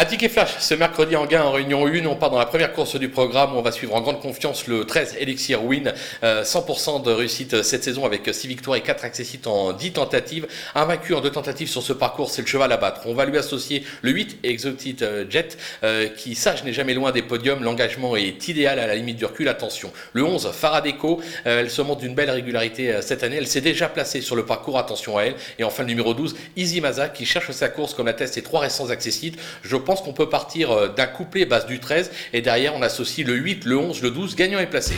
À Ticket Flash, ce mercredi en gain en réunion 1, on part dans la première course du programme. On va suivre en grande confiance le 13 Elixir Win. 100% euh, de réussite cette saison avec 6 victoires et 4 accessites en 10 tentatives. Un vaincu en 2 tentatives sur ce parcours, c'est le cheval à battre. On va lui associer le 8 Exotic euh, Jet euh, qui, sage, n'est jamais loin des podiums. L'engagement est idéal à la limite du recul. Attention. Le 11 Faradeco, elle se montre d'une belle régularité cette année. Elle s'est déjà placée sur le parcours. Attention à elle. Et enfin le numéro 12, Easy Maza qui cherche sa course comme l'attestent ses trois récents accessites. Je qu'on peut partir euh, d'un couplet base du 13 et derrière on associe le 8, le 11, le 12, gagnant et placé.